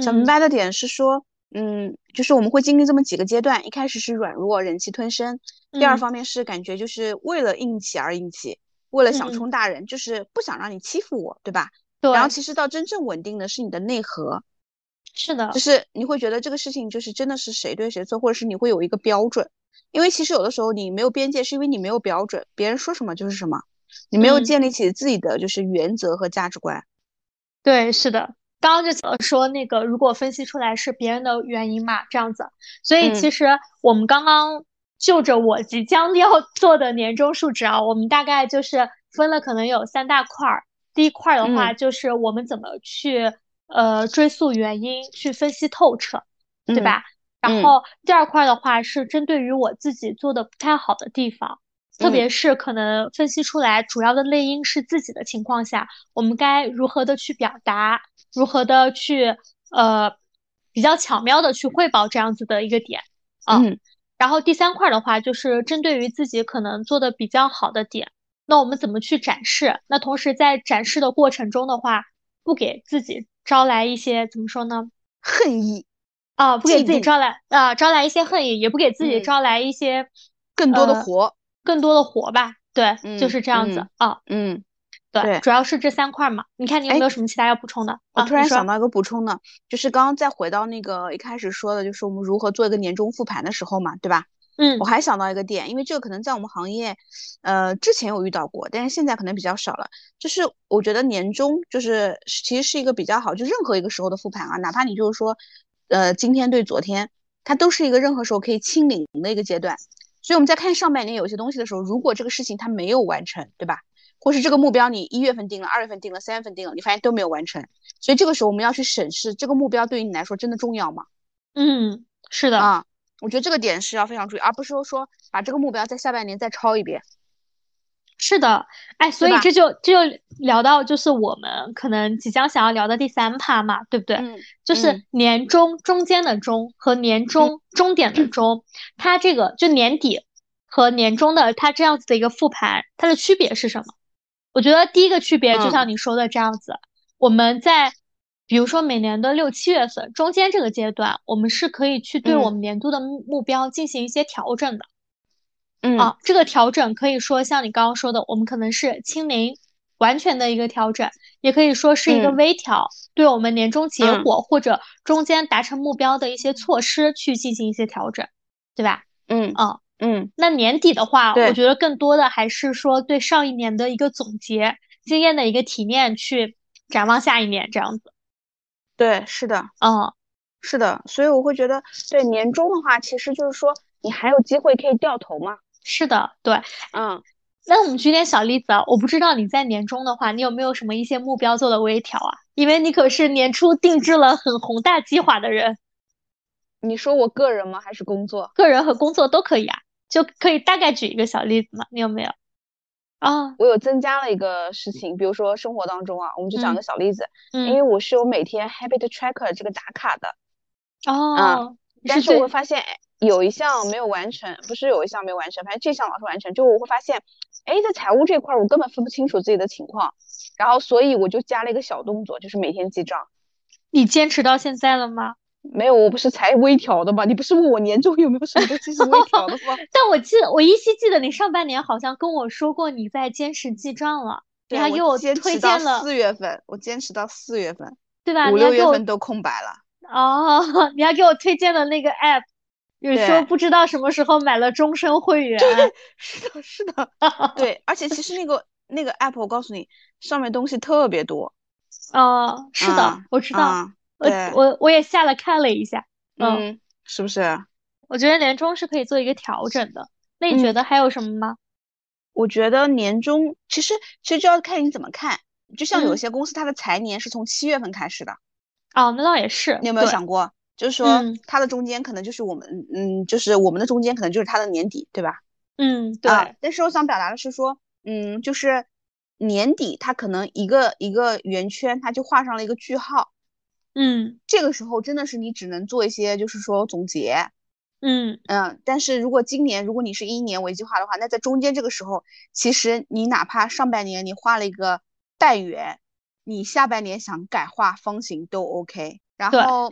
想明嗯白的点是说，嗯，就是我们会经历这么几个阶段，一开始是软弱、忍气吞声，第二嗯。方面是感觉就是为了硬气而硬气，为了想嗯。冲大人，就是不想让你欺负我，对吧？对，然后其实到真正稳定的是你的内核，是的。就，是你会觉得这个事情就是真的是谁对谁错，或者是你会有一个标准，因为其实有的时候你没有边界，是因为你没有标准，别人说什么就是什么，你没有嗯。建立起自己的就是原则和价值观。对，是的。刚刚就讲了说那个，如果分析出来是别人的原因嘛，这样子。所以嗯其实我们刚刚就着我即将要 做的年终述职啊，我们大概就是分了可能有三大块儿。第一块儿的话，嗯就是我们怎么去呃追溯原因，去分析透彻，对嗯吧？然嗯后第二块儿的话是针对于我自己做的不太好的地方。特嗯别是可能分析出来主要的内因是自己的情况下，我们该如何的去表达，如何的去呃比较巧妙的去汇报这样子的一个点啊。嗯然后第三块儿的话，就是针对于自己可能做的比较好的点，那我们怎么去展示？那同时在展示的过程中的话，不给自己招来一些怎么说呢？恨意，啊，不给自己招来啊招来一些恨意，也不给自己嗯招来一些更多的呃活。更多的活吧。对，就嗯是这样子嗯啊。嗯，对，对主要是这三块儿嘛。你看你有哎没有什么其他要补充的？我突然想到一个补充的，就是刚刚再回到那个一开始说的，就是我们如何做一个年终复盘的时候嘛，对吧？嗯我还想到一个点，因为这个可能在我们行业，呃，之前有遇到过，但是现在可能比较少了。就是我觉得年终就是其实是一个比较好，就任何一个时候的复盘啊，哪怕你就是说，呃，今天对昨天，它都是一个任何时候可以清零的一个阶段。所以我们在看上半年有些东西的时候，如果这个事情它没有完成，对吧？或是这个目标你一月份定了，二月份定了，三月份定了，你发现都没有完成，所以这个时候我们要去审视这个目标对于你来说真的重要吗？嗯，是的，啊，我觉得这个点是要非常注意，而不是说说把这个目标在下半年再抄一遍。是的。哎，所以这就这就聊到就是我们可能即将想要聊的第三趴嘛，对不对？嗯就是嗯年终中间的中和年终终点的 终，它这个就年底和年终的它这样子的一个复盘，它的区别是什么？我觉得第一个区别就嗯像你说的这样子，我们在比如说每年的六七月份中间这个阶段，我们是可以去对我嗯们年度的目目标进行一些调整的。嗯啊，这个调整可以说像你刚刚说的，我们可能是清零完全的一个调整，也可以说是一个嗯微调，对我们年终结嗯果或者中间达成目标的一些措施去进行一些调整，对吧？嗯啊，嗯那年底的话，我觉得更多的还是说对上一年的一个总结，经验的一个提炼，去展望下一年这样子。对，是的，嗯，是的，所以我会觉得，对年终的话，其实就是说你还有机会可以掉头嘛。是的，对。嗯，那我们举点小例子啊，我不知道你在年终的话，你有没有什么一些目标做的微调啊？因为你可是年初定制了很宏大计划的人，你说我个人吗？还是工作？个人和工作都可以啊，就可以大概举一个小例子嘛？你有没有？啊，我有增加了一个事情，比如说生活当中啊，我们就讲嗯个小例子，嗯因嗯，为我是有每天 habit tracker 这个打卡的，哦，你但是我会发现，哎有一项没有完成，不是有一项没有完成，反正这项老是完成，就我会发现，哎，在财务这块儿我根本分不清楚自己的情况，然后所以我就加了一个小动作，就是每天记账。你坚持到现在了吗？没有，我不是才微调的吗？你不是问我年终有没有什么东西是微调的吗？但我记得我依稀记得你上半年好像跟我说过你在坚持记账了，你，还给我推荐了四月份，我坚持到四月份。对吧？五六月份都空白了。哦，你还给我推荐了那个 app，有时候不知道什么时候买了终身会员。是的，是的，对，而且其实那个那个 app，我告诉你，上面东西特别多。哦，是的，嗯我知道，嗯我我我也下了看了一下，嗯，嗯，是不是？我觉得年终是可以做一个调整的。那你嗯觉得还有什么吗？我觉得年终其实其实就要看你怎么看。就像有嗯些公司它的财年是从七月份开始的，哦，那倒也是，你有没有想过？就是说嗯它的中间可能就是我们，嗯，就是我们的中间可能就是它的年底，对吧？嗯，对，啊，但是我想表达的是说，嗯，就是年底它可能一个一个圆圈，它就画上了一个句号。嗯这个时候真的是你只能做一些，就是说总结，嗯嗯。但是如果今年如果你是一年为计划的话，那在中间这个时候，其实你哪怕上半年你画了一个半圆，你下半年想改画方形都 OK。然后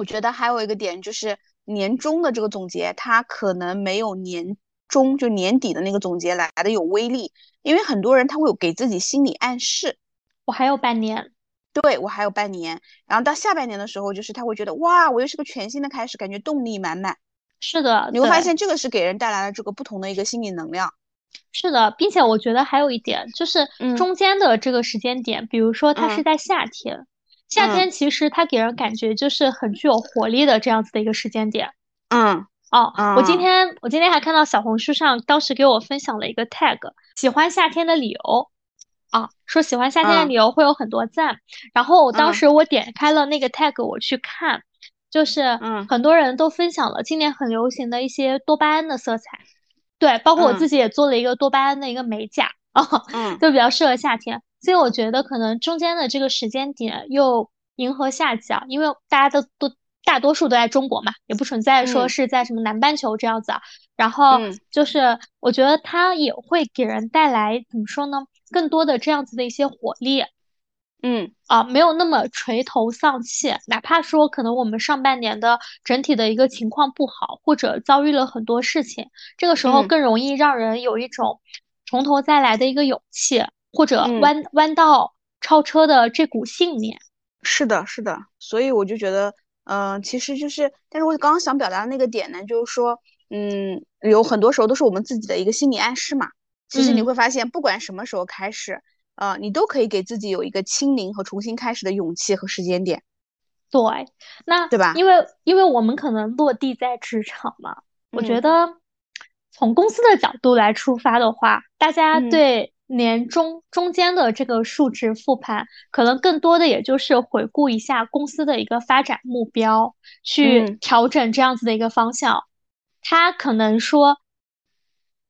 我觉得还有一个点就是年终的这个总结，它可能没有年终就年底的那个总结来的有威力，因为很多人他会有给自己心理暗示。我还有半年，对，我还有半年，然后到下半年的时候，就是他会觉得哇，我又是个全新的开始，感觉动力满满。是的，你会发现这个是给人带来了这个不同的一个心理能量。是的，并且我觉得还有一点就是嗯中间的这个时间点，比如说它是嗯在夏天，夏嗯。天其实它给人感觉就是很具有活力的这样子的一个时间点。嗯。哦，我今。嗯天我今天还看到小红书上当时给我分享了一个 tag，喜欢夏天的理由。啊，说喜欢夏天的嗯。理由会有很多赞，然后我当嗯。时我点开了那个 tag 我去看，就是嗯。很多人都分享了今年很流行的一些多巴胺的色彩，对，包括我嗯。自己也做了一个多巴胺的一个美甲。啊，嗯。就比较适合夏天，所以我觉得可能中间的这个时间点又迎合夏季啊，因为大家都都大多数都在中国嘛，也不存在说嗯是在什么南半球这样子啊。然后嗯就是我觉得它也会给人带来怎么说呢，更多的这样子的一些活力嗯啊，没有那么垂头丧气。哪怕说可能我们上半年的整体的一个情况不好，或者遭遇了很多事情，这个时候嗯更容易让人有一种从头再来的一个勇气，或者嗯弯弯道超车的这股信念。是的，是的。所以我就觉得，嗯、其实就是，但是我刚刚想表达的那个点呢，就是说，嗯，有很多时候都是我们自己的一个心理暗示嘛。其实你嗯会发现，不管什么时候开始，呃，你都可以给自己有一个清零和重新开始的勇气和时间点。对，那对吧因为因为我们可能落地在职场嘛，我觉嗯得从公司的角度来出发的话，大家嗯对年中中间的这个数值复盘，可能更多的也就是回顾一下公司的一个发展目标，去嗯调整这样子的一个方向。它可能说，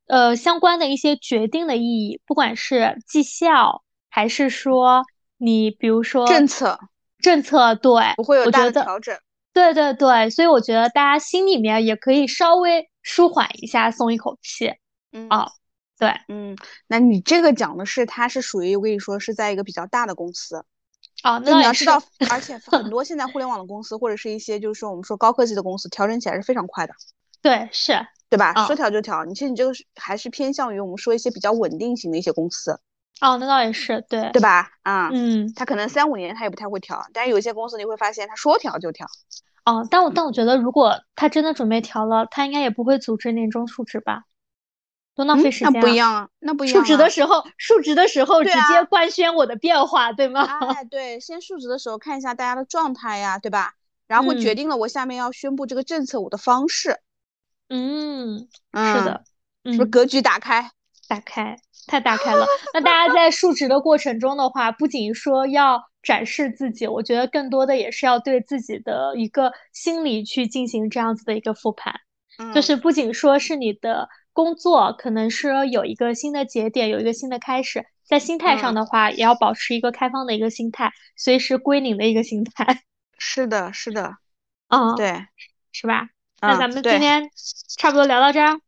呃，相关的一些决定的意义，不管是绩效，还是说你比如说政策政策，对，不会有大的调整。对对对，所以我觉得大家心里面也可以稍微舒缓一下，松一口气嗯啊。对，嗯，那你这个讲的是，它是属于我跟你说是在一个比较大的公司，啊，就那你要知道，而且很多现在互联网的公司或者是一些就是说我们说高科技的公司，调整起来是非常快的，对，是，对吧？啊说调就调。你其实你这个是还是偏向于我们说一些比较稳定型的一些公司，哦，那倒也是，对，对吧？啊，嗯，他可能三五年他也不太会调，但是有一些公司你会发现他说调就调。哦，但我但我觉得，如果他真的准备调了，他应该也不会组织年终述职吧？多浪嗯费，时那间啊！不一样啊，那不一样啊。职的时候，述职的时候直接官宣我的变化，对吗？哎，对，先述职的时候看一下大家的状态呀，对吧？然后决嗯定了我下面要宣布这个政策我的方式。嗯，是嗯，的，嗯，是不是格局打开？打开，太打开了。那大家在述职的过程中的话，不仅说要展示自己，我觉得更多的也是要对自己的一个心理去进行这样子的一个复盘。就嗯是不仅说是你的工作可能是有一个新的节点，有一个新的开始，在心态上嗯，的话，也要保持一个开放的一个心态，随时归零的一个心态，是的，是的，嗯，对，是吧？那嗯，咱们今。天差不多聊到这儿，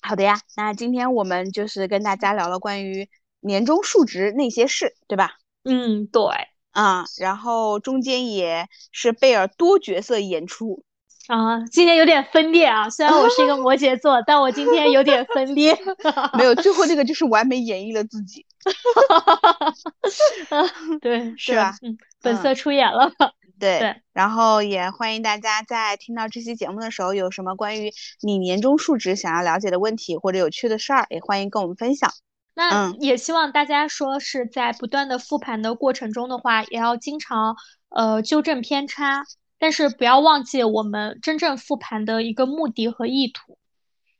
好的呀，那今天我们就是跟大家聊了关于年终述职那些事，对吧？嗯，对，啊、然后中间也是贝尔多角色演出，啊，今天有点分裂啊，虽然我是一个摩羯座，但我今天有点分裂，没有，最后这个就是完美演绎了自己，对，是吧？嗯，本色出演了。对，对然后也欢迎大家在听到这期节目的时候，有什么关于你年终述职想要了解的问题或者有趣的事儿，也欢迎跟我们分享。嗯那也希望大家说是在不断的复盘的过程中的话，也要经常呃纠正偏差，但是不要忘记我们真正复盘的一个目的和意图，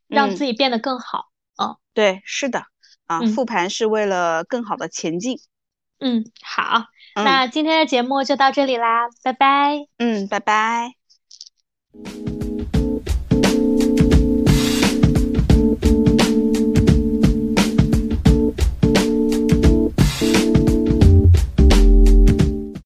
让嗯自己变得更好。嗯对，是的，啊，嗯复盘是为了更好的前进。嗯，好，嗯那今天的节目就到这里啦，拜拜。嗯，拜拜。